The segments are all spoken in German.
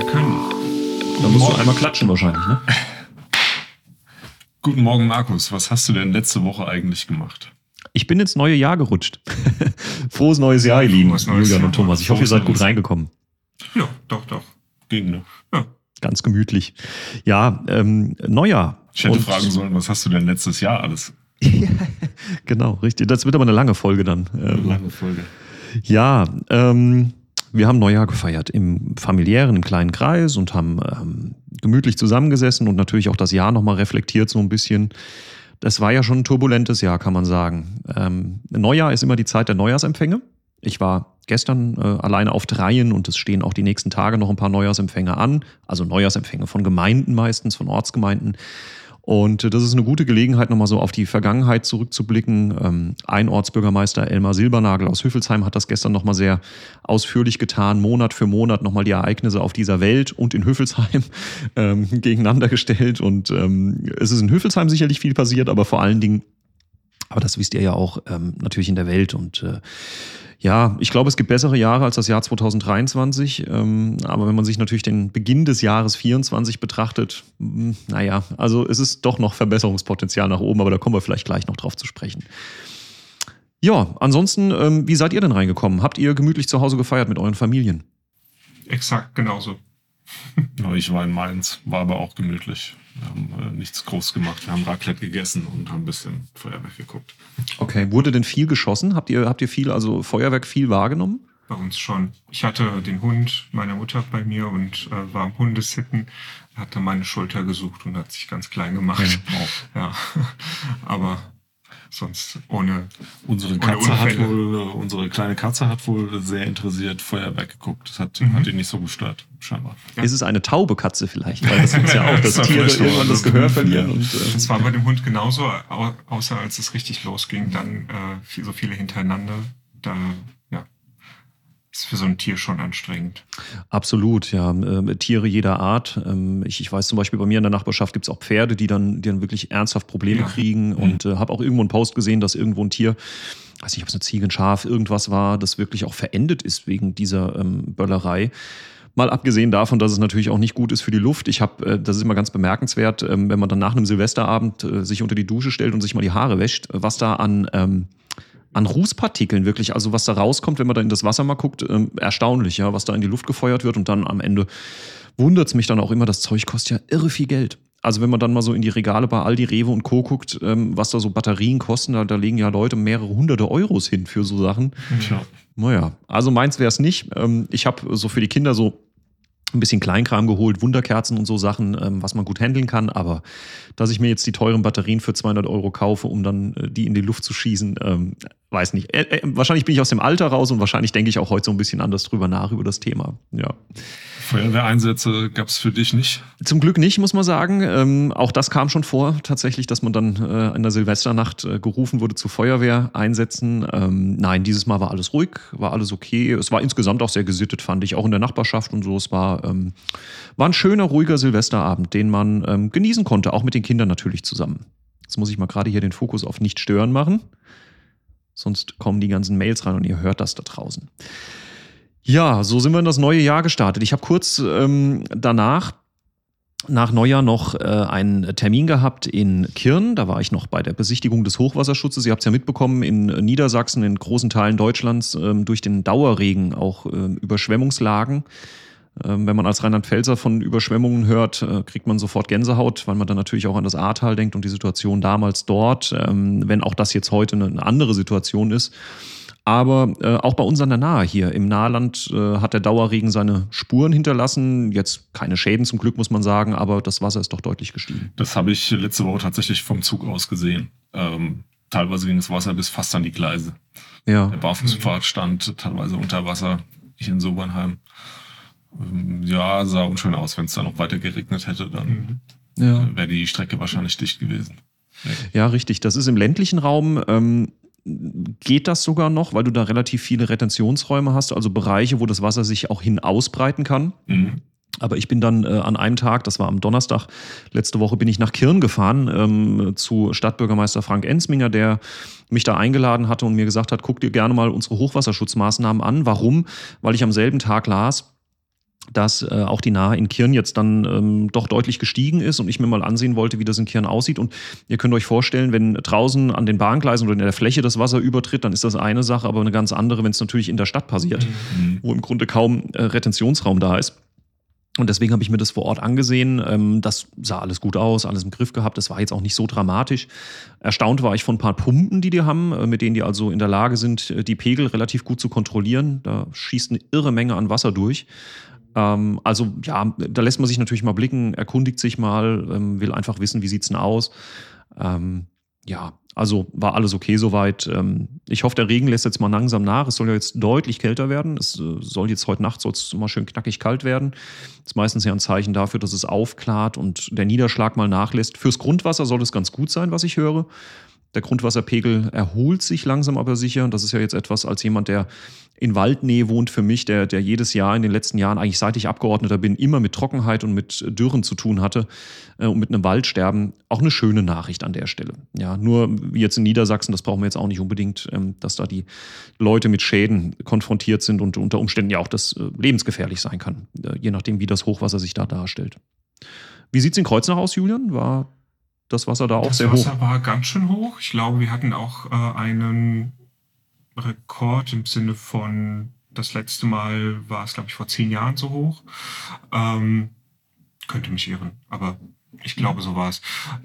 Wir können. Da musst du einmal klatschen wahrscheinlich, ne? Guten Morgen, Markus. Was hast du denn letzte Woche eigentlich gemacht? Ich bin ins neue Jahr gerutscht. Frohes neues Jahr, ihr Lieben, Julian und Thomas. Ich hoffe, ihr seid gut reingekommen. Ja, doch, doch. Ging, ne? Ja. Ganz gemütlich. Ja, ähm, Neujahr. Ich hätte Und- fragen sollen, was hast du denn letztes Jahr alles? Genau, richtig. Das wird aber eine lange Folge dann. Ähm, Lange Folge. Ja, ähm, wir haben Neujahr gefeiert im familiären, im kleinen Kreis und haben ähm, gemütlich zusammengesessen und natürlich auch das Jahr nochmal reflektiert so ein bisschen. Das war ja schon ein turbulentes Jahr, kann man sagen. Ähm, Neujahr ist immer die Zeit der Neujahrsempfänge. Ich war gestern äh, alleine auf Dreien und es stehen auch die nächsten Tage noch ein paar Neujahrsempfänge an. Also Neujahrsempfänge von Gemeinden meistens, von Ortsgemeinden. Und äh, das ist eine gute Gelegenheit, nochmal so auf die Vergangenheit zurückzublicken. Ähm, ein Ortsbürgermeister, Elmar Silbernagel aus Hüffelsheim, hat das gestern nochmal sehr ausführlich getan, Monat für Monat nochmal die Ereignisse auf dieser Welt und in Hüffelsheim ähm, gegeneinander gestellt. Und ähm, es ist in Hüffelsheim sicherlich viel passiert, aber vor allen Dingen, aber das wisst ihr ja auch, ähm, natürlich in der Welt. Und äh, ja, ich glaube, es gibt bessere Jahre als das Jahr 2023. Ähm, aber wenn man sich natürlich den Beginn des Jahres 24 betrachtet, mh, naja, also es ist doch noch Verbesserungspotenzial nach oben, aber da kommen wir vielleicht gleich noch drauf zu sprechen. Ja, ansonsten, ähm, wie seid ihr denn reingekommen? Habt ihr gemütlich zu Hause gefeiert mit euren Familien? Exakt genauso. Ich war in Mainz, war aber auch gemütlich. Wir haben äh, nichts groß gemacht. Wir haben Raclette gegessen und haben ein bisschen Feuerwerk geguckt. Okay, wurde denn viel geschossen? Habt ihr, habt ihr viel, also Feuerwerk viel wahrgenommen? Bei uns schon. Ich hatte den Hund meiner Mutter bei mir und äh, war am Hundesitten. Er hat dann meine Schulter gesucht und hat sich ganz klein gemacht. Ja. Aber sonst ohne. Unsere Ohne Katze hat Unfälle. wohl, unsere kleine Katze hat wohl sehr interessiert Feuerwerk geguckt. Das hat, Mhm. hat ihn nicht so gestört, scheinbar. Ja. Ist es eine taube Katze vielleicht? Weil das ist ja auch, dass Das Tiere irgendwann das das Gehör verlieren. ja. Und, äh, Es war bei dem Hund genauso, au- außer als es richtig losging, dann äh, viel, so viele hintereinander. Da, ist für so ein Tier schon anstrengend. Absolut, ja. Ähm, Tiere jeder Art. Ähm, ich, ich weiß zum Beispiel, bei mir in der Nachbarschaft gibt es auch Pferde, die dann, die dann wirklich ernsthaft Probleme Ja. kriegen. Und äh, habe auch irgendwo einen Post gesehen, dass irgendwo ein Tier, weiß nicht, ob es eine Ziege, ein Schaf, irgendwas war, das wirklich auch verendet ist wegen dieser ähm, Böllerei. Mal abgesehen davon, dass es natürlich auch nicht gut ist für die Luft. Ich habe, äh, das ist immer ganz bemerkenswert, ähm, wenn man dann nach einem Silvesterabend äh, sich unter die Dusche stellt und sich mal die Haare wäscht, was da an ähm, an Rußpartikeln wirklich, also was da rauskommt, wenn man da in das Wasser mal guckt, ähm, erstaunlich, ja, was da in die Luft gefeuert wird und dann am Ende wundert es mich dann auch immer, das Zeug kostet ja irre viel Geld. Also wenn man dann mal so in die Regale bei Aldi, Rewe und Co. guckt, ähm, was da so Batterien kosten, da, da legen ja Leute mehrere hunderte Euros hin für so Sachen. Tja. Naja, also meins wäre es nicht. Ähm, ich habe so für die Kinder so ein bisschen Kleinkram geholt, Wunderkerzen und so Sachen, ähm, was man gut handeln kann. Aber dass ich mir jetzt die teuren Batterien für 200 Euro kaufe, um dann äh, die in die Luft zu schießen, ähm, weiß nicht. Äh, äh, wahrscheinlich bin ich aus dem Alter raus und wahrscheinlich denke ich auch heute so ein bisschen anders drüber nach über das Thema. Ja. Feuerwehreinsätze gab es für dich nicht. Zum Glück nicht, muss man sagen. Ähm, auch das kam schon vor, tatsächlich, dass man dann äh, in der Silvesternacht äh, gerufen wurde zu Feuerwehreinsätzen. Ähm, nein, dieses Mal war alles ruhig, war alles okay. Es war insgesamt auch sehr gesittet, fand ich, auch in der Nachbarschaft und so. Es war, ähm, war ein schöner, ruhiger Silvesterabend, den man ähm, genießen konnte, auch mit den Kindern natürlich zusammen. Jetzt muss ich mal gerade hier den Fokus auf nicht stören machen. Sonst kommen die ganzen Mails rein und ihr hört das da draußen. Ja, so sind wir in das neue Jahr gestartet. Ich habe kurz ähm, danach, nach Neujahr, noch äh, einen Termin gehabt in Kirn. Da war ich noch bei der Besichtigung des Hochwasserschutzes. Ihr habt es ja mitbekommen, in Niedersachsen, in großen Teilen Deutschlands, ähm, durch den Dauerregen auch ähm, Überschwemmungslagen. Ähm, wenn man als Rheinland-Pfälzer von Überschwemmungen hört, äh, kriegt man sofort Gänsehaut, weil man dann natürlich auch an das Ahrtal denkt und die Situation damals dort, ähm, wenn auch das jetzt heute eine andere Situation ist. Aber äh, auch bei uns an der Nahe hier im Nahland äh, hat der Dauerregen seine Spuren hinterlassen. Jetzt keine Schäden zum Glück, muss man sagen, aber das Wasser ist doch deutlich gestiegen. Das habe ich letzte Woche tatsächlich vom Zug aus gesehen. Ähm, teilweise ging das Wasser bis fast an die Gleise. Ja, Der Barfußpfad stand teilweise unter Wasser hier in Sobernheim. Ähm, Ja, sah unschön aus. Wenn es da noch weiter geregnet hätte, dann Mhm. ja. äh, wäre die Strecke wahrscheinlich dicht gewesen. Ja, richtig. Das ist im ländlichen Raum. Ähm, geht das sogar noch, weil du da relativ viele Retentionsräume hast, also Bereiche, wo das Wasser sich auch hin ausbreiten kann. Mhm. Aber ich bin dann äh, an einem Tag, das war am Donnerstag, letzte Woche bin ich nach Kirn gefahren ähm, zu Stadtbürgermeister Frank Ensminger, der mich da eingeladen hatte und mir gesagt hat, guck dir gerne mal unsere Hochwasserschutzmaßnahmen an. Warum? Weil ich am selben Tag las, dass äh, auch die Nahe in Kirn jetzt dann ähm, doch deutlich gestiegen ist und ich mir mal ansehen wollte, wie das in Kirn aussieht. Und ihr könnt euch vorstellen, wenn draußen an den Bahngleisen oder in der Fläche das Wasser übertritt, dann ist das eine Sache, aber eine ganz andere, wenn es natürlich in der Stadt passiert, mhm. wo im Grunde kaum äh, Retentionsraum da ist. Und deswegen habe ich mir das vor Ort angesehen. Ähm, das sah alles gut aus, alles im Griff gehabt. Das war jetzt auch nicht so dramatisch. Erstaunt war ich von ein paar Pumpen, die die haben, äh, mit denen die also in der Lage sind, äh, die Pegel relativ gut zu kontrollieren. Da schießt eine irre Menge an Wasser durch. Ähm, also ja, da lässt man sich natürlich mal blicken, erkundigt sich mal, ähm, will einfach wissen, wie sieht es denn aus. Ähm, ja, also war alles okay soweit. Ähm, ich hoffe, der Regen lässt jetzt mal langsam nach. Es soll ja jetzt deutlich kälter werden. Es äh, soll jetzt heute Nacht soll's mal schön knackig kalt werden. Das ist meistens ja ein Zeichen dafür, dass es aufklart und der Niederschlag mal nachlässt. Fürs Grundwasser soll es ganz gut sein, was ich höre. Der Grundwasserpegel erholt sich langsam aber sicher. Das ist ja jetzt etwas als jemand, der in Waldnähe wohnt für mich, der, der jedes Jahr in den letzten Jahren, eigentlich seit ich Abgeordneter bin, immer mit Trockenheit und mit Dürren zu tun hatte äh, und mit einem Waldsterben. Auch eine schöne Nachricht an der Stelle. Ja, nur jetzt in Niedersachsen, das brauchen wir jetzt auch nicht unbedingt, ähm, dass da die Leute mit Schäden konfrontiert sind und unter Umständen ja auch das äh, lebensgefährlich sein kann, äh, je nachdem, wie das Hochwasser sich da darstellt. Wie sieht es in Kreuznach aus, Julian? War das Wasser da auch das sehr Wasser hoch? Das Wasser war ganz schön hoch. Ich glaube, wir hatten auch äh, einen Rekord im Sinne von, das letzte Mal war es, glaube ich, vor zehn Jahren so hoch. Ähm, könnte mich irren, aber ich glaube, so war es.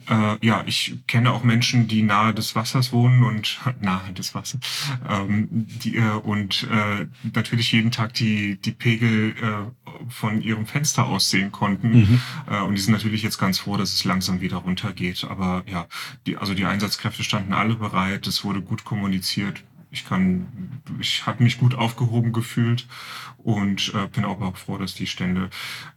Äh, ja, ich kenne auch Menschen, die nahe des Wassers wohnen und nahe des Wassers ähm, die, äh, und äh, natürlich jeden Tag die die Pegel äh, von ihrem Fenster aus sehen konnten. Mhm. Äh, und die sind natürlich jetzt ganz froh, dass es langsam wieder runtergeht. Aber ja, die, also die Einsatzkräfte standen alle bereit. Es wurde gut kommuniziert ich kann, ich habe mich gut aufgehoben gefühlt und äh, bin auch, auch froh, dass die Stände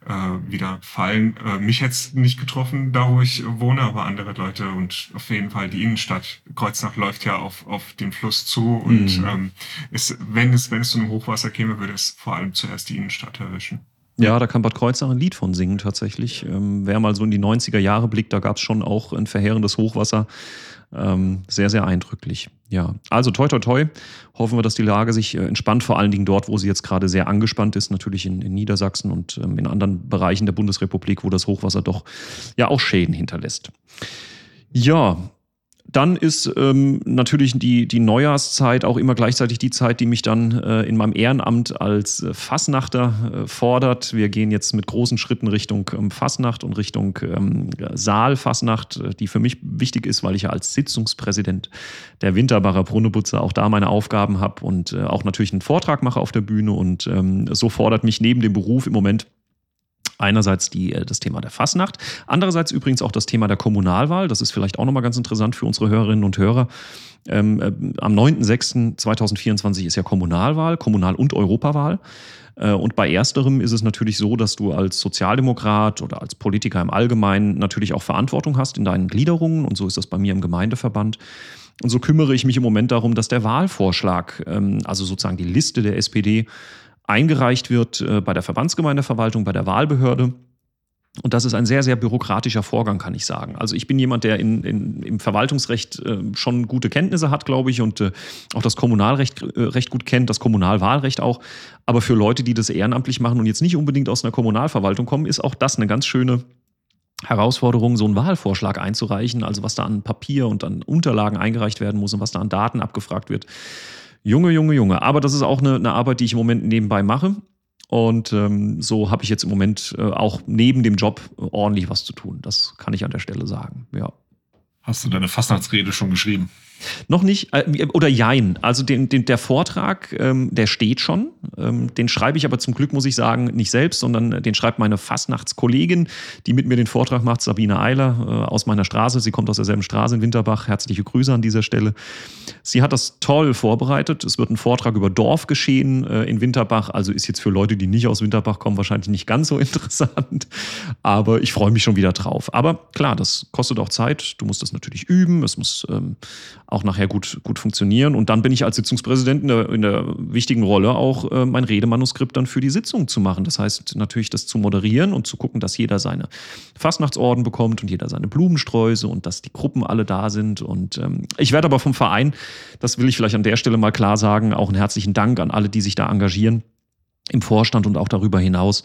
äh, wieder fallen. Äh, mich hätte nicht getroffen, da wo ich wohne, aber andere Leute und auf jeden Fall die Innenstadt. Kreuznach läuft ja auf, auf den Fluss zu und mhm. ähm, ist, wenn es, wenn es zu einem Hochwasser käme, würde es vor allem zuerst die Innenstadt erwischen. Ja, da kann Bad Kreuznach ein Lied von singen tatsächlich. Ähm, wer mal so in die 90er Jahre blickt, da gab es schon auch ein verheerendes Hochwasser. Ähm, sehr, sehr eindrücklich. Ja, also toi, toi, toi. Hoffen wir, dass die Lage sich äh, entspannt, vor allen Dingen dort, wo sie jetzt gerade sehr angespannt ist, natürlich in, in Niedersachsen und ähm, in anderen Bereichen der Bundesrepublik, wo das Hochwasser doch ja auch Schäden hinterlässt. Ja, dann ist ähm, natürlich die, die Neujahrszeit auch immer gleichzeitig die Zeit, die mich dann äh, in meinem Ehrenamt als äh, Fassnachter äh, fordert. Wir gehen jetzt mit großen Schritten Richtung ähm, Fassnacht und Richtung ähm, Saalfassnacht, äh, die für mich wichtig ist, weil ich ja als Sitzungspräsident der Winterbacher Brunnebutze auch da meine Aufgaben habe und äh, auch natürlich einen Vortrag mache auf der Bühne. Und ähm, so fordert mich neben dem Beruf im Moment Einerseits die, äh, das Thema der Fasnacht, andererseits übrigens auch das Thema der Kommunalwahl. Das ist vielleicht auch nochmal ganz interessant für unsere Hörerinnen und Hörer. Ähm, äh, am 9.06.2024 ist ja Kommunalwahl, Kommunal- und Europawahl. Äh, und bei ersterem ist es natürlich so, dass du als Sozialdemokrat oder als Politiker im Allgemeinen natürlich auch Verantwortung hast in deinen Gliederungen. Und so ist das bei mir im Gemeindeverband. Und so kümmere ich mich im Moment darum, dass der Wahlvorschlag, ähm, also sozusagen die Liste der SPD, eingereicht wird äh, bei der Verbandsgemeindeverwaltung, bei der Wahlbehörde. Und das ist ein sehr, sehr bürokratischer Vorgang, kann ich sagen. Also ich bin jemand, der in, in, im Verwaltungsrecht äh, schon gute Kenntnisse hat, glaube ich, und äh, auch das Kommunalrecht äh, recht gut kennt, das Kommunalwahlrecht auch. Aber für Leute, die das ehrenamtlich machen und jetzt nicht unbedingt aus einer Kommunalverwaltung kommen, ist auch das eine ganz schöne Herausforderung, so einen Wahlvorschlag einzureichen, also was da an Papier und an Unterlagen eingereicht werden muss und was da an Daten abgefragt wird. Junge, Junge, Junge. Aber das ist auch eine, eine Arbeit, die ich im Moment nebenbei mache. Und ähm, so habe ich jetzt im Moment äh, auch neben dem Job ordentlich was zu tun. Das kann ich an der Stelle sagen. Ja. Hast du deine Fastnachtsrede schon geschrieben? Noch nicht, äh, oder jein. Also den, den, der Vortrag, ähm, der steht schon. Ähm, den schreibe ich aber zum Glück, muss ich sagen, nicht selbst, sondern den schreibt meine Fastnachtskollegin, die mit mir den Vortrag macht, Sabine Eiler äh, aus meiner Straße. Sie kommt aus derselben Straße in Winterbach. Herzliche Grüße an dieser Stelle. Sie hat das toll vorbereitet. Es wird ein Vortrag über Dorfgeschehen äh, in Winterbach. Also ist jetzt für Leute, die nicht aus Winterbach kommen, wahrscheinlich nicht ganz so interessant. Aber ich freue mich schon wieder drauf. Aber klar, das kostet auch Zeit. Du musst das natürlich üben. Es muss ähm, auch nachher gut, gut funktionieren. Und dann bin ich als Sitzungspräsident in der, in der wichtigen Rolle, auch äh, mein Redemanuskript dann für die Sitzung zu machen. Das heißt natürlich, das zu moderieren und zu gucken, dass jeder seine Fastnachtsorden bekommt und jeder seine Blumensträuße und dass die Gruppen alle da sind. Und ähm, ich werde aber vom Verein, das will ich vielleicht an der Stelle mal klar sagen, auch einen herzlichen Dank an alle, die sich da engagieren im Vorstand und auch darüber hinaus.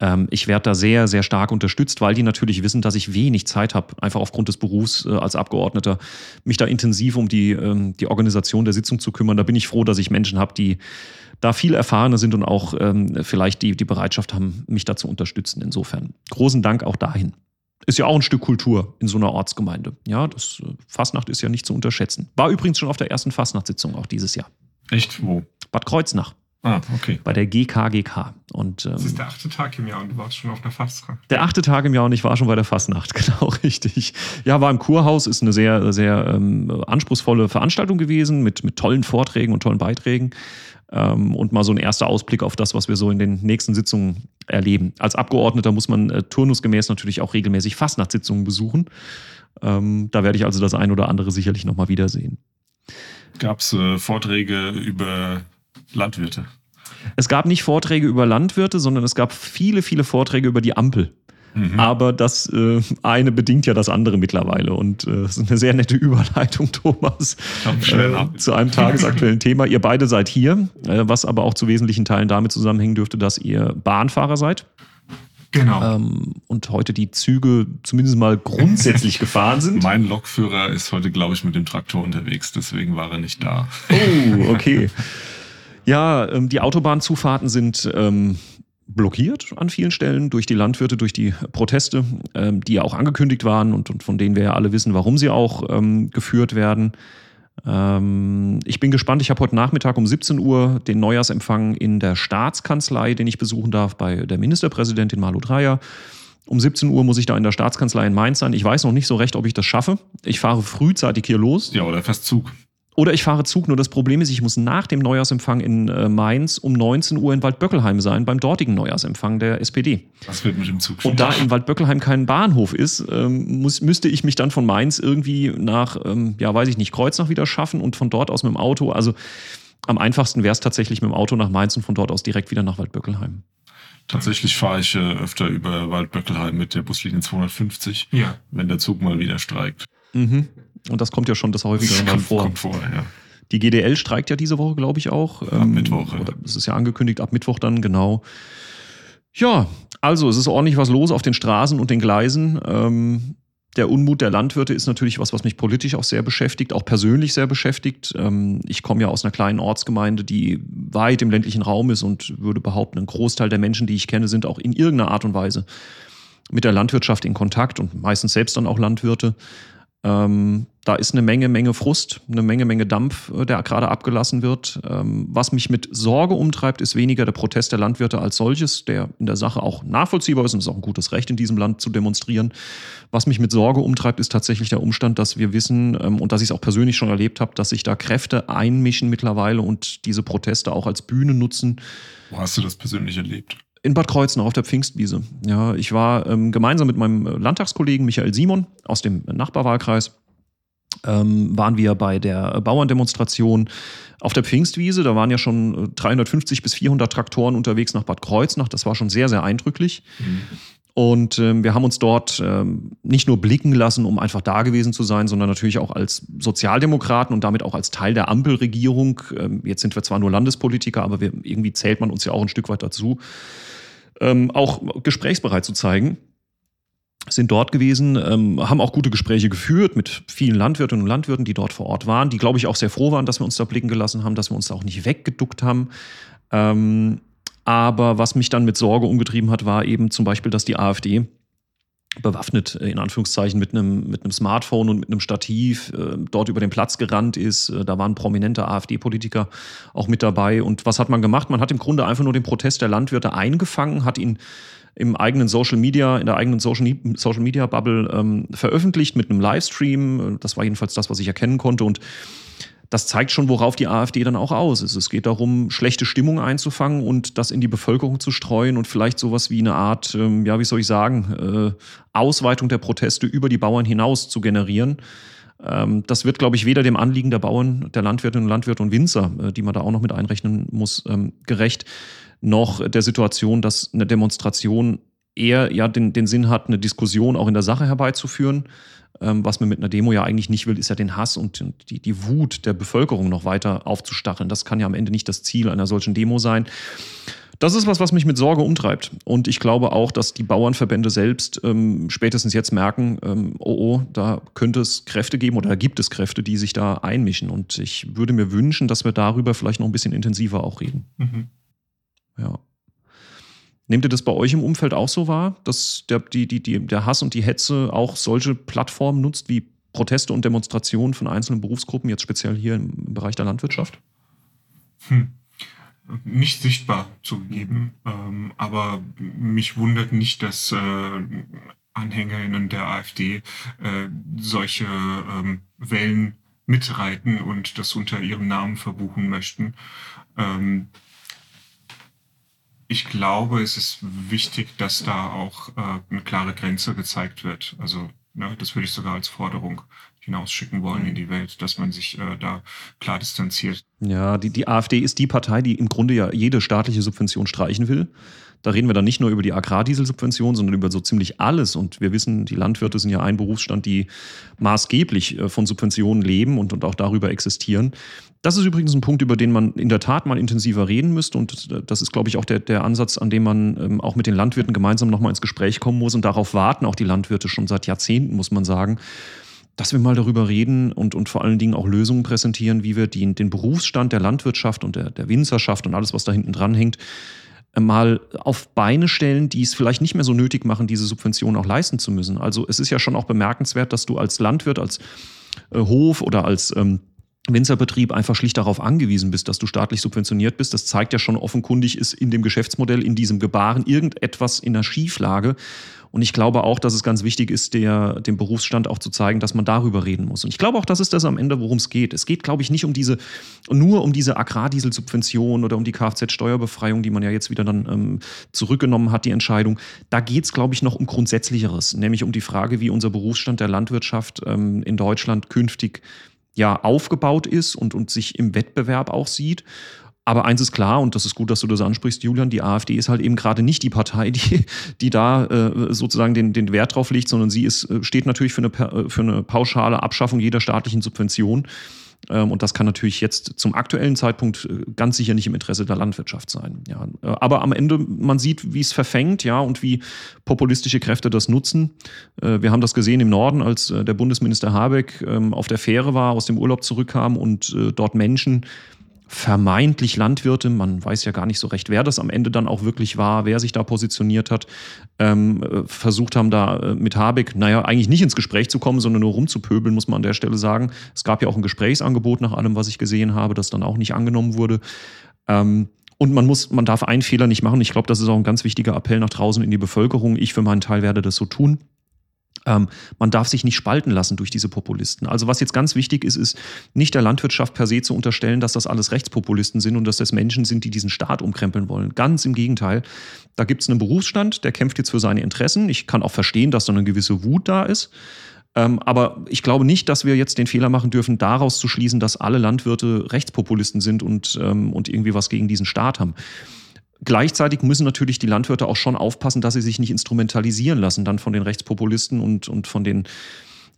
Ähm, ich werde da sehr, sehr stark unterstützt, weil die natürlich wissen, dass ich wenig Zeit habe, einfach aufgrund des Berufs äh, als Abgeordneter, mich da intensiv um die, ähm, die Organisation der Sitzung zu kümmern. Da bin ich froh, dass ich Menschen habe, die da viel erfahrener sind und auch ähm, vielleicht die, die Bereitschaft haben, mich da zu unterstützen. Insofern großen Dank auch dahin. Ist ja auch ein Stück Kultur in so einer Ortsgemeinde. Ja, das äh, Fastnacht ist ja nicht zu unterschätzen. War übrigens schon auf der ersten Fastnachtssitzung auch dieses Jahr. Echt? Wo? Bad Kreuznach. Ah, okay. Bei der GKGK. Und, ähm, das ist der achte Tag im Jahr und du warst schon auf der Fastnacht. Der achte Tag im Jahr und ich war schon bei der Fastnacht, genau richtig. Ja, war im Kurhaus, ist eine sehr, sehr ähm, anspruchsvolle Veranstaltung gewesen mit, mit tollen Vorträgen und tollen Beiträgen. Ähm, und mal so ein erster Ausblick auf das, was wir so in den nächsten Sitzungen erleben. Als Abgeordneter muss man äh, turnusgemäß natürlich auch regelmäßig Fastnachtssitzungen besuchen. Ähm, da werde ich also das ein oder andere sicherlich nochmal wiedersehen. Gab es äh, Vorträge über Landwirte. Es gab nicht Vorträge über Landwirte, sondern es gab viele, viele Vorträge über die Ampel. Mhm. Aber das äh, eine bedingt ja das andere mittlerweile. Und äh, das ist eine sehr nette Überleitung, Thomas, äh, zu einem tagesaktuellen Thema. Ihr beide seid hier, äh, was aber auch zu wesentlichen Teilen damit zusammenhängen dürfte, dass ihr Bahnfahrer seid. Genau. Ähm, und heute die Züge zumindest mal grundsätzlich gefahren sind. Mein Lokführer ist heute, glaube ich, mit dem Traktor unterwegs, deswegen war er nicht da. Oh, okay. Ja, ähm, die Autobahnzufahrten sind ähm, blockiert an vielen Stellen durch die Landwirte, durch die Proteste, ähm, die ja auch angekündigt waren und, und, von denen wir ja alle wissen, warum sie auch ähm, geführt werden. Ähm, ich bin gespannt. Ich habe heute Nachmittag um 17 Uhr den Neujahrsempfang in der Staatskanzlei, den ich besuchen darf bei der Ministerpräsidentin Malu Dreyer. Um 17 Uhr muss ich da in der Staatskanzlei in Mainz sein. Ich weiß noch nicht so recht, ob ich das schaffe. Ich fahre frühzeitig hier los. Ja, oder fast Zug. Oder ich fahre Zug, nur das Problem ist, ich muss nach dem Neujahrsempfang in äh, Mainz um 19 Uhr in Waldböckelheim sein, beim dortigen Neujahrsempfang der SPD. Das wird mit dem Zug Und da in Waldböckelheim kein Bahnhof ist, ähm, muss, müsste ich mich dann von Mainz irgendwie nach, ähm, ja, weiß ich nicht, Kreuznach wieder schaffen und von dort aus mit dem Auto. Also am einfachsten wäre es tatsächlich mit dem Auto nach Mainz und von dort aus direkt wieder nach Waldböckelheim. Tatsächlich fahre ich äh, öfter über Waldböckelheim mit der Buslinie 250, ja. wenn der Zug mal wieder streikt. Mhm. Und das kommt ja schon das häufigere mal vor. Kommt vor, ja. Die GDL streikt ja diese Woche, glaube ich, auch. Ab ähm, Mittwoch. Oder es ist ja angekündigt, ab Mittwoch dann, genau. Ja, also es ist ordentlich was los auf den Straßen und den Gleisen. Ähm, der Unmut der Landwirte ist natürlich was, was mich politisch auch sehr beschäftigt, auch persönlich sehr beschäftigt. Ähm, ich komme ja aus einer kleinen Ortsgemeinde, die weit im ländlichen Raum ist und würde behaupten, ein Großteil der Menschen, die ich kenne, sind auch in irgendeiner Art und Weise mit der Landwirtschaft in Kontakt und meistens selbst dann auch Landwirte. Ähm, da ist eine Menge, Menge Frust, eine Menge, Menge Dampf, äh, der gerade abgelassen wird. Ähm, was mich mit Sorge umtreibt, ist weniger der Protest der Landwirte als solches, der in der Sache auch nachvollziehbar ist und es ist auch ein gutes Recht in diesem Land zu demonstrieren. Was mich mit Sorge umtreibt, ist tatsächlich der Umstand, dass wir wissen ähm, und dass ich es auch persönlich schon erlebt habe, dass sich da Kräfte einmischen mittlerweile und diese Proteste auch als Bühne nutzen. Wo hast du das persönlich erlebt? In Bad Kreuznach auf der Pfingstwiese. Ja, ich war ähm, gemeinsam mit meinem Landtagskollegen Michael Simon aus dem Nachbarwahlkreis ähm, waren wir bei der Bauerndemonstration auf der Pfingstwiese. Da waren ja schon 350 äh, bis 400 Traktoren unterwegs nach Bad Kreuznach. Das war schon sehr, sehr eindrücklich. Mhm. Und ähm, wir haben uns dort ähm, nicht nur blicken lassen, um einfach da gewesen zu sein, sondern natürlich auch als Sozialdemokraten und damit auch als Teil der Ampelregierung. Ähm, jetzt sind wir zwar nur Landespolitiker, aber wir, irgendwie zählt man uns ja auch ein Stück weit dazu ähm, auch gesprächsbereit zu zeigen sind dort gewesen, ähm, haben auch gute Gespräche geführt mit vielen Landwirtinnen und Landwirten, die dort vor Ort waren, die, glaube ich, auch sehr froh waren, dass wir uns da blicken gelassen haben, dass wir uns da auch nicht weggeduckt haben. Aber was mich dann mit Sorge umgetrieben hat, war eben zum Beispiel, dass die AfD bewaffnet, in Anführungszeichen, mit einem, mit einem Smartphone und mit einem Stativ äh, dort über den Platz gerannt ist. Äh, da waren prominente AfD-Politiker auch mit dabei. Und was hat man gemacht? Man hat im Grunde einfach nur den Protest der Landwirte eingefangen, hat ihn im eigenen Social Media, in der eigenen Social, Social Media Bubble ähm, veröffentlicht mit einem Livestream. Das war jedenfalls das, was ich erkennen konnte. Und das zeigt schon, worauf die AfD dann auch aus ist. Es geht darum, schlechte Stimmung einzufangen und das in die Bevölkerung zu streuen und vielleicht sowas wie eine Art, ähm, ja, wie soll ich sagen, äh, Ausweitung der Proteste über die Bauern hinaus zu generieren. Ähm, das wird, glaube ich, weder dem Anliegen der Bauern, der Landwirtinnen und Landwirte und Winzer, äh, die man da auch noch mit einrechnen muss, ähm, gerecht, noch der Situation, dass eine Demonstration eher ja den, den Sinn hat, eine Diskussion auch in der Sache herbeizuführen was man mit einer Demo ja eigentlich nicht will, ist ja den Hass und die, die Wut der Bevölkerung noch weiter aufzustacheln. Das kann ja am Ende nicht das Ziel einer solchen Demo sein. Das ist was, was mich mit Sorge umtreibt. Und ich glaube auch, dass die Bauernverbände selbst ähm, spätestens jetzt merken, ähm, oh, oh, da könnte es Kräfte geben oder da gibt es Kräfte, die sich da einmischen. Und ich würde mir wünschen, dass wir darüber vielleicht noch ein bisschen intensiver auch reden. Mhm. Ja. Nehmt ihr das bei euch im Umfeld auch so wahr, dass der, die, die, die, der Hass und die Hetze auch solche Plattformen nutzt wie Proteste und Demonstrationen von einzelnen Berufsgruppen, jetzt speziell hier im Bereich der Landwirtschaft? Hm nicht sichtbar zugegeben. Ähm, aber mich wundert nicht, dass äh, AnhängerInnen der AfD äh, solche ähm, Wellen mitreiten und das unter ihrem Namen verbuchen möchten. Ähm, ich glaube, es ist wichtig, dass da auch äh, eine klare Grenze gezeigt wird. Also ne, das würde ich sogar als Forderung hinausschicken wollen in die Welt, dass man sich äh, da klar distanziert. Ja, die, die AfD ist die Partei, die im Grunde ja jede staatliche Subvention streichen will. Da reden wir dann nicht nur über die Agrardieselsubvention, sondern über so ziemlich alles. Und wir wissen, die Landwirte sind ja ein Berufsstand, die maßgeblich äh, von Subventionen leben und, und auch darüber existieren. Das ist übrigens ein Punkt, über den man in der Tat mal intensiver reden müsste. Und das ist, glaube ich, auch der, der Ansatz, an dem man ähm, auch mit den Landwirten gemeinsam nochmal ins Gespräch kommen muss. Und darauf warten auch die Landwirte schon seit Jahrzehnten, muss man sagen dass wir mal darüber reden und, und vor allen Dingen auch Lösungen präsentieren, wie wir die, den Berufsstand der Landwirtschaft und der, der Winzerschaft und alles, was da hinten dran hängt, äh, mal auf Beine stellen, die es vielleicht nicht mehr so nötig machen, diese Subventionen auch leisten zu müssen. Also es ist ja schon auch bemerkenswert, dass du als Landwirt, als äh, Hof oder als ähm, Winzerbetrieb einfach schlicht darauf angewiesen bist, dass du staatlich subventioniert bist. Das zeigt ja schon offenkundig, ist in dem Geschäftsmodell, in diesem Gebaren irgendetwas in der Schieflage. Und ich glaube auch, dass es ganz wichtig ist, der, dem Berufsstand auch zu zeigen, dass man darüber reden muss. Und ich glaube auch, das ist das am Ende, worum es geht. Es geht, glaube ich, nicht um diese, nur um diese Agrardieselsubvention oder um die Kfz-Steuerbefreiung, die man ja jetzt wieder dann ähm, zurückgenommen hat, die Entscheidung. Da geht es, glaube ich, noch um Grundsätzlicheres, nämlich um die Frage, wie unser Berufsstand der Landwirtschaft ähm, in Deutschland künftig ja aufgebaut ist und, und sich im Wettbewerb auch sieht. Aber eins ist klar, und das ist gut, dass du das ansprichst, Julian, die AfD ist halt eben gerade nicht die Partei, die, die da äh, sozusagen den, den Wert drauf legt, sondern sie ist, äh, steht natürlich für eine, äh, für eine pauschale Abschaffung jeder staatlichen Subvention. Ähm, und das kann natürlich jetzt zum aktuellen Zeitpunkt äh, ganz sicher nicht im Interesse der Landwirtschaft sein. Ja. Aber am Ende, man sieht, wie es verfängt, ja, und wie populistische Kräfte das nutzen. Wir haben das gesehen im Norden, als der Bundesminister Habeck ähm, auf der Fähre war, aus dem Urlaub zurückkam und dort Menschen vermeintlich Landwirte, man weiß ja gar nicht so recht, wer das am Ende dann auch wirklich war, wer sich da positioniert hat, ähm, äh, versucht haben, da äh, mit Habeck, naja, eigentlich nicht ins Gespräch zu kommen, sondern nur rumzupöbeln, muss man an der Stelle sagen. Es gab ja auch ein Gesprächsangebot nach allem, was ich gesehen habe, das dann auch nicht angenommen wurde. Ähm, und man muss, man darf einen Fehler nicht machen. Ich glaube, das ist auch ein ganz wichtiger Appell nach draußen in die Bevölkerung. Ich für meinen Teil werde das so tun. Ähm, man darf sich nicht spalten lassen durch diese Populisten. Also was jetzt ganz wichtig ist, ist nicht der Landwirtschaft per se zu unterstellen, dass das alles Rechtspopulisten sind und dass das Menschen sind, die diesen Staat umkrempeln wollen. Ganz im Gegenteil. Da gibt es einen Berufsstand, der kämpft jetzt für seine Interessen. Ich kann auch verstehen, dass da eine gewisse Wut da ist. Ähm, aber ich glaube nicht, dass wir jetzt den Fehler machen dürfen, daraus zu schließen, dass alle Landwirte Rechtspopulisten sind und, ähm, und irgendwie was gegen diesen Staat haben. Gleichzeitig müssen natürlich die Landwirte auch schon aufpassen, dass sie sich nicht instrumentalisieren lassen dann von den Rechtspopulisten und, und von den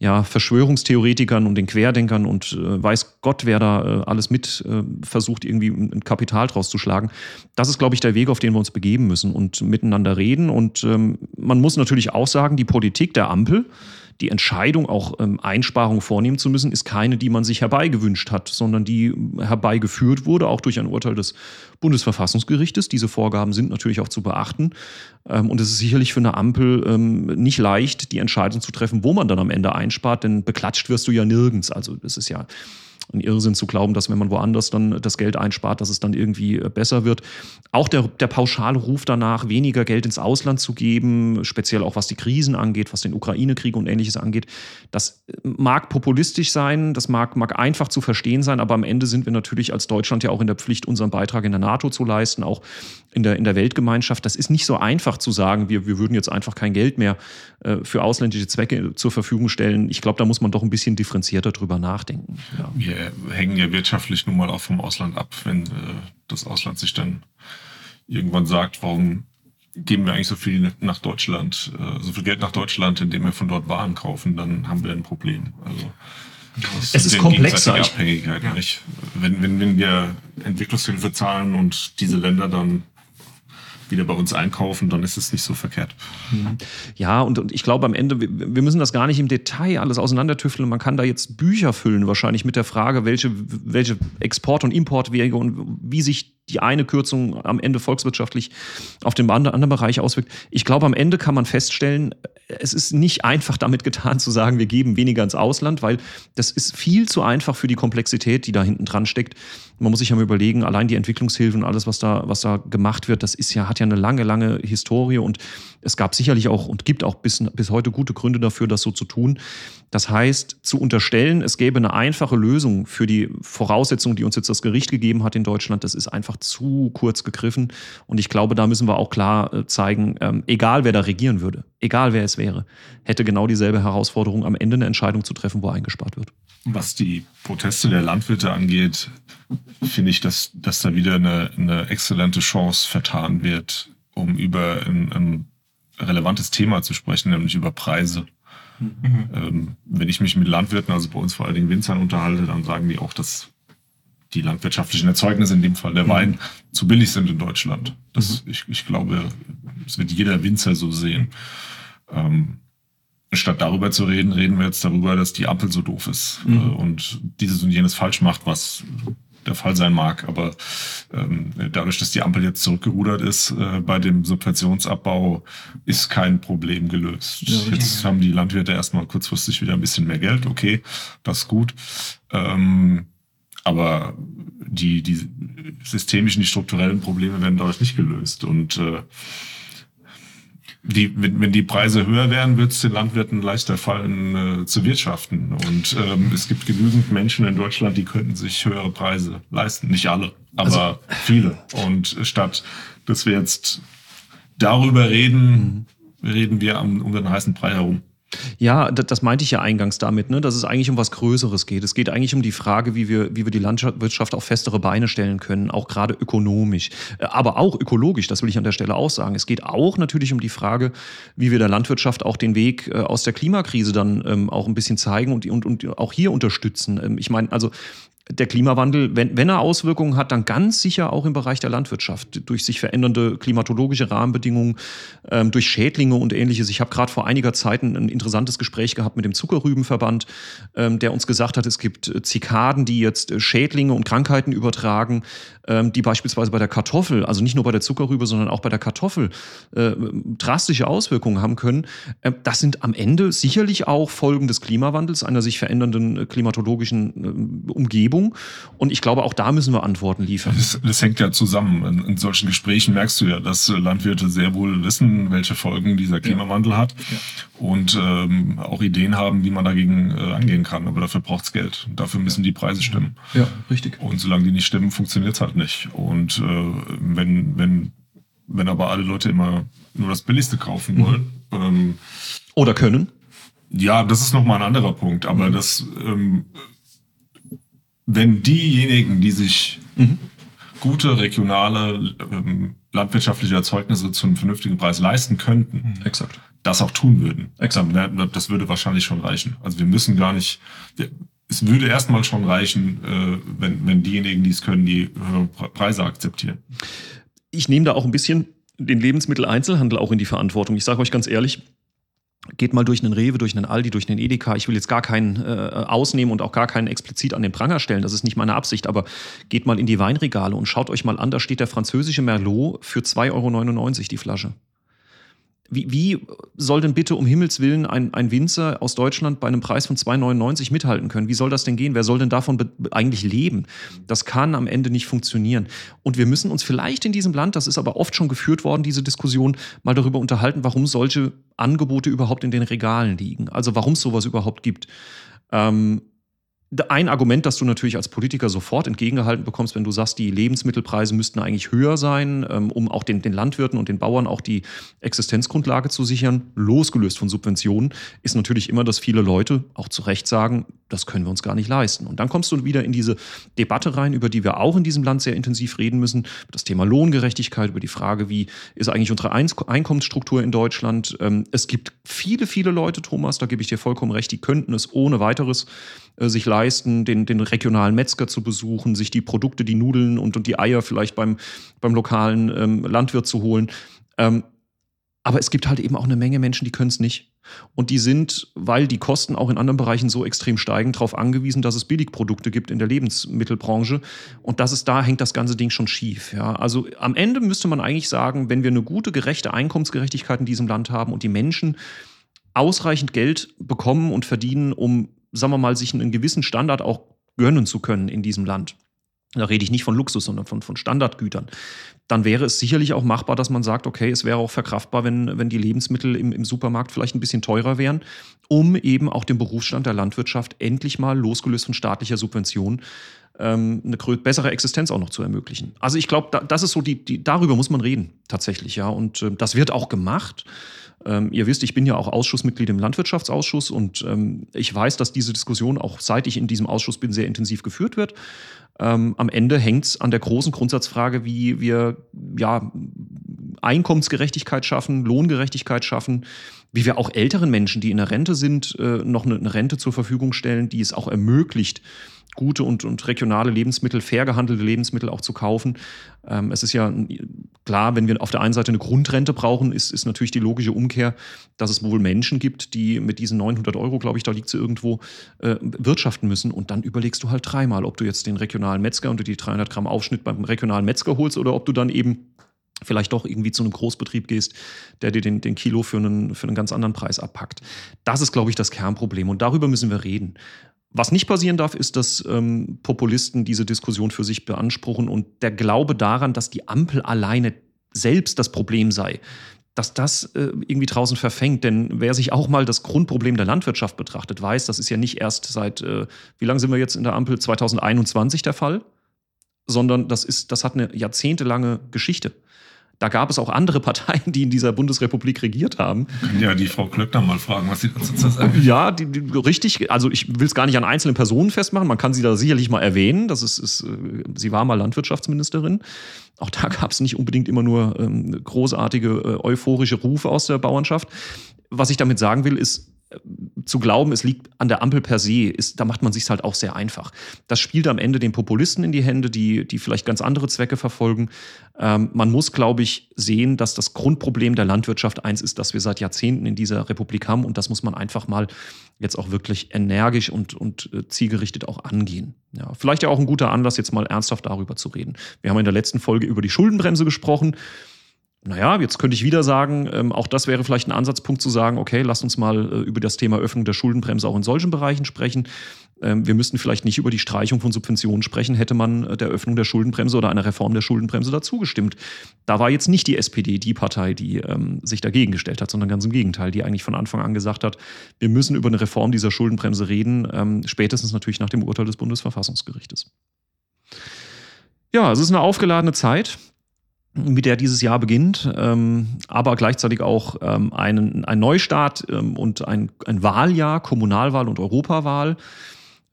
ja, Verschwörungstheoretikern und den Querdenkern und äh, weiß Gott, wer da äh, alles mit äh, versucht, irgendwie ein Kapital draus zu schlagen. Das ist, glaube ich, der Weg, auf den wir uns begeben müssen und miteinander reden. Und ähm, man muss natürlich auch sagen, die Politik der Ampel, die Entscheidung, auch ähm, Einsparungen vornehmen zu müssen, ist keine, die man sich herbeigewünscht hat, sondern die herbeigeführt wurde, auch durch ein Urteil des Bundesverfassungsgerichtes. Diese Vorgaben sind natürlich auch zu beachten. Ähm, und es ist sicherlich für eine Ampel ähm, nicht leicht, die Entscheidung zu treffen, wo man dann am Ende einspart, denn beklatscht wirst du ja nirgends. Also das ist ja ein Irrsinn zu glauben, dass wenn man woanders dann das Geld einspart, dass es dann irgendwie äh, besser wird. Auch der, der pauschale Ruf danach, weniger Geld ins Ausland zu geben, speziell auch was die Krisen angeht, was den Ukraine-Krieg und ähnliches angeht, das mag populistisch sein, das mag, mag einfach zu verstehen sein, aber am Ende sind wir natürlich als Deutschland ja auch in der Pflicht, unseren Beitrag in der NATO zu leisten, auch in der, in der Weltgemeinschaft. Das ist nicht so einfach zu sagen, wir, wir würden jetzt einfach kein Geld mehr äh, für ausländische Zwecke zur Verfügung stellen. Ich glaube, da muss man doch ein bisschen differenzierter drüber nachdenken. Ja. Wir hängen ja wirtschaftlich nun mal auch vom Ausland ab, wenn äh, das Ausland sich dann irgendwann sagt, warum geben wir eigentlich so viel nach Deutschland, äh, so viel Geld nach Deutschland, indem wir von dort Waren kaufen, dann haben wir ein Problem. Also es ist komplexer. Abhängigkeit, ja. nicht? Wenn, wenn, wenn wir Entwicklungshilfe zahlen und diese Länder dann wieder bei uns einkaufen, dann ist es nicht so verkehrt. Ja, und, und ich glaube am Ende, wir, wir müssen das gar nicht im Detail alles auseinandertüfteln. Man kann da jetzt Bücher füllen, wahrscheinlich mit der Frage, welche, welche Export- und Importwege und wie sich die eine Kürzung am Ende volkswirtschaftlich auf den anderen Bereich auswirkt. Ich glaube, am Ende kann man feststellen, es ist nicht einfach damit getan zu sagen, wir geben weniger ins Ausland, weil das ist viel zu einfach für die Komplexität, die da hinten dran steckt. Man muss sich ja mal überlegen, allein die Entwicklungshilfen alles, was da, was da gemacht wird, das ist ja, hat ja eine lange, lange Historie und es gab sicherlich auch und gibt auch bis, bis heute gute Gründe dafür, das so zu tun. Das heißt, zu unterstellen, es gäbe eine einfache Lösung für die Voraussetzungen, die uns jetzt das Gericht gegeben hat in Deutschland, das ist einfach zu kurz gegriffen. Und ich glaube, da müssen wir auch klar äh, zeigen, ähm, egal wer da regieren würde, egal wer es wäre, hätte genau dieselbe Herausforderung, am Ende eine Entscheidung zu treffen, wo eingespart wird. Was die Proteste der Landwirte angeht, finde ich, dass, dass da wieder eine, eine exzellente Chance vertan wird, um über ein, ein relevantes Thema zu sprechen, nämlich über Preise. Mhm. Ähm, wenn ich mich mit Landwirten, also bei uns vor allen Dingen Winzern unterhalte, dann sagen die auch, dass die landwirtschaftlichen Erzeugnisse, in dem Fall der mhm. Wein, zu billig sind in Deutschland. Das, mhm. ich, ich glaube, das wird jeder Winzer so sehen. Ähm, statt darüber zu reden, reden wir jetzt darüber, dass die Ampel so doof ist mhm. äh, und dieses und jenes falsch macht, was der Fall sein mag. Aber ähm, dadurch, dass die Ampel jetzt zurückgerudert ist äh, bei dem Subventionsabbau, ist kein Problem gelöst. Ja, jetzt haben die Landwirte erstmal kurzfristig wieder ein bisschen mehr Geld. Okay, das ist gut. Ähm, aber die, die systemischen, die strukturellen Probleme werden dadurch nicht gelöst. Und äh, die, wenn, wenn die Preise höher wären, wird es den Landwirten leichter fallen äh, zu wirtschaften. Und ähm, es gibt genügend Menschen in Deutschland, die könnten sich höhere Preise leisten. Nicht alle, aber also, viele. Und statt dass wir jetzt darüber reden, mhm. reden wir am, um den heißen Brei herum. Ja, das meinte ich ja eingangs damit, ne, dass es eigentlich um was Größeres geht. Es geht eigentlich um die Frage, wie wir, wie wir die Landwirtschaft auf festere Beine stellen können, auch gerade ökonomisch, äh, aber auch ökologisch, das will ich an der Stelle auch sagen. Es geht auch natürlich um die Frage, wie wir der Landwirtschaft auch den Weg äh, aus der Klimakrise dann ähm, auch ein bisschen zeigen und, und, und auch hier unterstützen. Ähm, ich meine, also der Klimawandel, wenn, wenn er Auswirkungen hat, dann ganz sicher auch im Bereich der Landwirtschaft, durch sich verändernde klimatologische Rahmenbedingungen, ähm, durch Schädlinge und ähnliches. Ich habe gerade vor einiger Zeit ein, interessantes Gespräch gehabt mit dem Zuckerrübenverband, ähm, der uns gesagt hat, es gibt äh, Zikaden, die jetzt äh, Schädlinge und Krankheiten übertragen, ähm, die beispielsweise bei der Kartoffel, also nicht nur bei der Zuckerrübe, sondern auch bei der Kartoffel äh, drastische Auswirkungen haben können. Äh, das sind am Ende sicherlich auch Folgen des Klimawandels, einer sich verändernden äh, klimatologischen äh, Umgebung. Umgebung. Und ich glaube, auch da müssen wir Antworten liefern. Das, das hängt ja zusammen. In, in, solchen Gesprächen merkst du ja, dass Landwirte sehr wohl wissen, welche Folgen dieser Klimawandel ja. hat ja. und ähm, auch Ideen haben, wie man dagegen äh, angehen kann. Aber dafür braucht es Geld. Dafür müssen die Preise stimmen. Ja, richtig. Und solange die nicht stimmen, funktioniert es halt nicht. Und äh, wenn, wenn, wenn aber alle Leute immer nur das Billigste kaufen wollen. Mhm. Ähm, Oder können. Ja, das ist nochmal ein anderer Punkt. Aber mhm. das ähm, wenn diejenigen, die sich mhm. gute regionale ähm, landwirtschaftliche Erzeugnisse zu einem vernünftigen Preis leisten könnten, mhm. Exakt. das auch tun würden, Exakt. das würde wahrscheinlich schon reichen. Also wir müssen gar nicht, es würde erstmal schon reichen, äh, wenn, wenn diejenigen, die es können, die Preise akzeptieren. Ich nehme da auch ein bisschen den Lebensmitteleinzelhandel auch in die Verantwortung. Ich sage euch ganz ehrlich, Geht mal durch einen Rewe, durch einen Aldi, durch einen Edeka. Ich will jetzt gar keinen äh, ausnehmen und auch gar keinen explizit an den Pranger stellen. Das ist nicht meine Absicht. Aber geht mal in die Weinregale und schaut euch mal an. Da steht der französische Merlot für 2,99 Euro die Flasche. Wie, wie soll denn bitte um Himmels Willen ein, ein Winzer aus Deutschland bei einem Preis von 2,99 mithalten können? Wie soll das denn gehen? Wer soll denn davon eigentlich leben? Das kann am Ende nicht funktionieren. Und wir müssen uns vielleicht in diesem Land, das ist aber oft schon geführt worden, diese Diskussion, mal darüber unterhalten, warum solche Angebote überhaupt in den Regalen liegen. Also warum es sowas überhaupt gibt. Ähm, ein Argument, das du natürlich als Politiker sofort entgegengehalten bekommst, wenn du sagst, die Lebensmittelpreise müssten eigentlich höher sein, ähm, um auch den, den Landwirten und den Bauern auch die Existenzgrundlage zu sichern, losgelöst von Subventionen, ist natürlich immer, dass viele Leute auch zu Recht sagen, das können wir uns gar nicht leisten. Und dann kommst du wieder in diese Debatte rein, über die wir auch in diesem Land sehr intensiv reden müssen, das Thema Lohngerechtigkeit, über die Frage, wie ist eigentlich unsere Einkommensstruktur in Deutschland. Ähm, es gibt viele, viele Leute, Thomas, da gebe ich dir vollkommen recht, die könnten es ohne weiteres äh, sich leisten den, den regionalen Metzger zu besuchen, sich die Produkte, die Nudeln und, und die Eier vielleicht beim, beim lokalen ähm, Landwirt zu holen. Ähm, aber es gibt halt eben auch eine Menge Menschen, die können es nicht. Und die sind, weil die Kosten auch in anderen Bereichen so extrem steigen, darauf angewiesen, dass es Billigprodukte gibt in der Lebensmittelbranche. Und das ist da hängt das ganze Ding schon schief. Ja. Also am Ende müsste man eigentlich sagen, wenn wir eine gute, gerechte Einkommensgerechtigkeit in diesem Land haben und die Menschen ausreichend Geld bekommen und verdienen, um, sagen wir mal, sich einen gewissen Standard auch gönnen zu können in diesem Land. Da rede ich nicht von Luxus, sondern von, von Standardgütern dann wäre es sicherlich auch machbar, dass man sagt, okay, es wäre auch verkraftbar, wenn, wenn die Lebensmittel im, im Supermarkt vielleicht ein bisschen teurer wären, um eben auch den Berufsstand der Landwirtschaft endlich mal losgelöst von staatlicher Subvention ähm, eine bessere Existenz auch noch zu ermöglichen. Also ich glaube, da, das ist so die, die, darüber muss man reden tatsächlich, ja. Und äh, das wird auch gemacht. Ähm, ihr wisst, ich bin ja auch Ausschussmitglied im Landwirtschaftsausschuss und ähm, ich weiß, dass diese Diskussion auch seit ich in diesem Ausschuss bin sehr intensiv geführt wird. Ähm, am Ende hängt es an der großen Grundsatzfrage, wie wir ja, Einkommensgerechtigkeit schaffen, Lohngerechtigkeit schaffen, wie wir auch älteren Menschen, die in der Rente sind, äh, noch eine, Rente zur Verfügung stellen, die es auch ermöglicht, gute und, und regionale Lebensmittel, fair gehandelte Lebensmittel auch zu kaufen. Ähm, es ist ja klar, wenn wir auf der einen Seite eine Grundrente brauchen, ist, ist natürlich die logische Umkehr, dass es wohl Menschen gibt, die mit diesen 900 Euro, glaube ich, da liegt sie irgendwo, äh, wirtschaften müssen. Und dann überlegst du halt dreimal, ob du jetzt den regionalen Metzger und die 300 Gramm Aufschnitt beim regionalen Metzger holst oder ob du dann eben vielleicht doch irgendwie zu einem Großbetrieb gehst, der dir den, den Kilo für einen, für einen ganz anderen Preis abpackt. Das ist, glaube ich, das Kernproblem. Und darüber müssen wir reden. Was nicht passieren darf, ist, dass ähm, Populisten diese Diskussion für sich beanspruchen und der Glaube daran, dass die Ampel alleine selbst das Problem sei, dass das äh, irgendwie draußen verfängt. Denn wer sich auch mal das Grundproblem der Landwirtschaft betrachtet, weiß, das ist ja nicht erst seit, äh, wie lange sind wir jetzt in der Ampel, 2021 der Fall, sondern das, ist, das hat eine jahrzehntelange Geschichte. Da gab es auch andere Parteien, die in dieser Bundesrepublik regiert haben. Ja, die Frau Klöckner mal fragen, was sie dazu sagen. Ja, die, die, richtig. Also ich will es gar nicht an einzelnen Personen festmachen. Man kann sie da sicherlich mal erwähnen. Das ist, ist äh, sie war mal Landwirtschaftsministerin. Auch da gab es nicht unbedingt immer nur ähm, großartige, äh, euphorische Rufe aus der Bauernschaft. Was ich damit sagen will, ist, zu glauben, es liegt an der Ampel per se, ist, da macht man sich halt auch sehr einfach. Das spielt am Ende den Populisten in die Hände, die, die vielleicht ganz andere Zwecke verfolgen. Ähm, man muss, glaube ich, sehen, dass das Grundproblem der Landwirtschaft eins ist, das wir seit Jahrzehnten in dieser Republik haben. Und das muss man einfach mal jetzt auch wirklich energisch und, und äh, zielgerichtet auch angehen. Ja, vielleicht ja auch ein guter Anlass, jetzt mal ernsthaft darüber zu reden. Wir haben in der letzten Folge über die Schuldenbremse gesprochen naja, jetzt könnte ich wieder sagen, ähm, auch das wäre vielleicht ein Ansatzpunkt zu sagen, okay, lasst uns mal äh, über das Thema Öffnung der Schuldenbremse auch in solchen Bereichen sprechen. Ähm, wir müssten vielleicht nicht über die Streichung von Subventionen sprechen, hätte man äh, der Öffnung der Schuldenbremse oder einer Reform der Schuldenbremse dazu gestimmt. Da war jetzt nicht die SPD die Partei, die ähm, sich dagegen gestellt hat, sondern ganz im Gegenteil, die eigentlich von Anfang an gesagt hat, wir müssen über eine Reform dieser Schuldenbremse reden, ähm, spätestens natürlich nach dem Urteil des Bundesverfassungsgerichtes. Ja, es ist eine aufgeladene Zeit mit der dieses Jahr beginnt, ähm, aber gleichzeitig auch ähm, einen, ein Neustart ähm, und ein, ein Wahljahr, Kommunalwahl und Europawahl.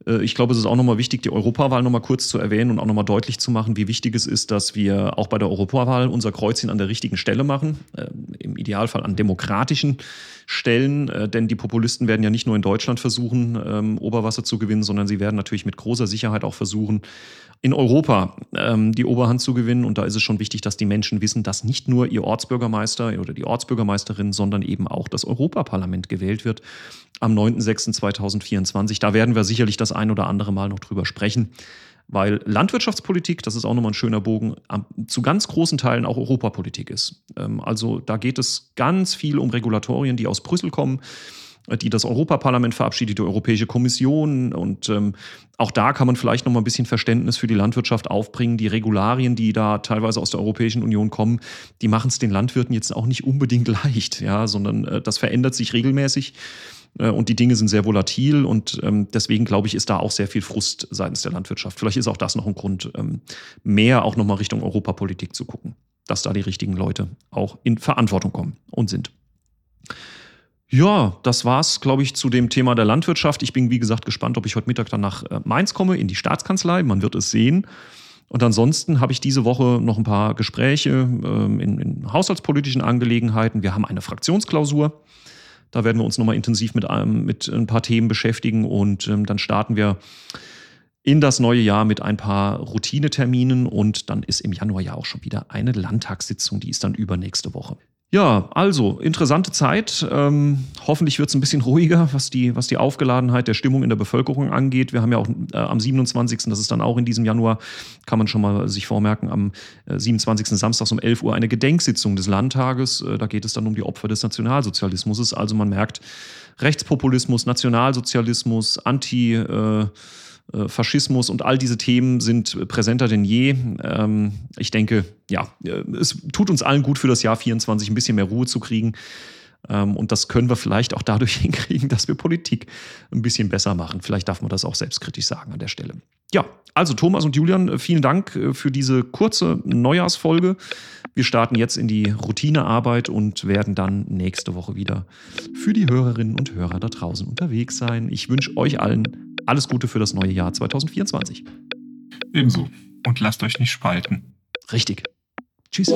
Äh, ich glaube, es ist auch nochmal wichtig, die Europawahl nochmal kurz zu erwähnen und auch nochmal deutlich zu machen, wie wichtig es ist, dass wir auch bei der Europawahl unser Kreuzchen an der richtigen Stelle machen, äh, im Idealfall an demokratischen Stellen, äh, denn die Populisten werden ja nicht nur in Deutschland versuchen, ähm, Oberwasser zu gewinnen, sondern sie werden natürlich mit großer Sicherheit auch versuchen, in Europa ähm, die Oberhand zu gewinnen. Und da ist es schon wichtig, dass die Menschen wissen, dass nicht nur ihr Ortsbürgermeister oder die Ortsbürgermeisterin, sondern eben auch das Europaparlament gewählt wird am 9.06.2024. Da werden wir sicherlich das ein oder andere Mal noch drüber sprechen, weil Landwirtschaftspolitik, das ist auch nochmal ein schöner Bogen, zu ganz großen Teilen auch Europapolitik ist. Ähm, also da geht es ganz viel um Regulatorien, die aus Brüssel kommen die das Europaparlament verabschiedet, die Europäische Kommission. Und ähm, auch da kann man vielleicht noch mal ein bisschen Verständnis für die Landwirtschaft aufbringen. Die Regularien, die da teilweise aus der Europäischen Union kommen, die machen es den Landwirten jetzt auch nicht unbedingt leicht, ja, sondern äh, das verändert sich regelmäßig. Äh, und die Dinge sind sehr volatil und ähm, deswegen glaube ich, ist da auch sehr viel Frust seitens der Landwirtschaft. Vielleicht ist auch das noch ein Grund, ähm, mehr auch nochmal Richtung Europapolitik zu gucken, dass da die richtigen Leute auch in Verantwortung kommen und sind. Ja, das war's, glaube ich, zu dem Thema der Landwirtschaft. Ich bin, wie gesagt, gespannt, ob ich heute Mittag dann nach äh, Mainz komme, in die Staatskanzlei. Man wird es sehen. Und ansonsten habe ich diese Woche noch ein paar Gespräche ähm, in, in haushaltspolitischen Angelegenheiten. Wir haben eine Fraktionsklausur. Da werden wir uns nochmal intensiv mit, einem, mit ein paar Themen beschäftigen und ähm, dann starten wir in das neue Jahr mit ein paar Routineterminen und dann ist im Januar ja auch schon wieder eine Landtagssitzung, die ist dann übernächste Woche. Ja, also interessante Zeit. Ähm, hoffentlich wird es ein bisschen ruhiger, was die, was die Aufgeladenheit der Stimmung in der Bevölkerung angeht. Wir haben ja auch äh, am 27., das ist dann auch in diesem Januar, kann man schon mal sich vormerken, am äh, 27. Samstags um 11 Uhr eine Gedenksitzung des Landtages. Äh, da geht es dann um die Opfer des Nationalsozialismus. Also man merkt, Rechtspopulismus, Nationalsozialismus, Anti- äh, Faschismus und all diese Themen sind präsenter denn je. Ähm, ich denke, ja, äh, es tut uns allen gut für das Jahr 24 ein bisschen mehr Ruhe zu kriegen. Ähm, und das können wir vielleicht auch dadurch hinkriegen, dass wir Politik ein bisschen besser machen. Vielleicht darf man das auch selbstkritisch sagen an der Stelle. Ja, also Thomas und Julian, äh, vielen Dank für diese kurze Neujahrsfolge. Wir starten jetzt in die Routinearbeit und werden dann nächste Woche wieder für die Hörerinnen und Hörer da draußen unterwegs sein. Ich wünsche euch allen alles Gute für das neue Jahr 2024. Ebenso. Und lasst euch nicht spalten. Richtig. Tschüss.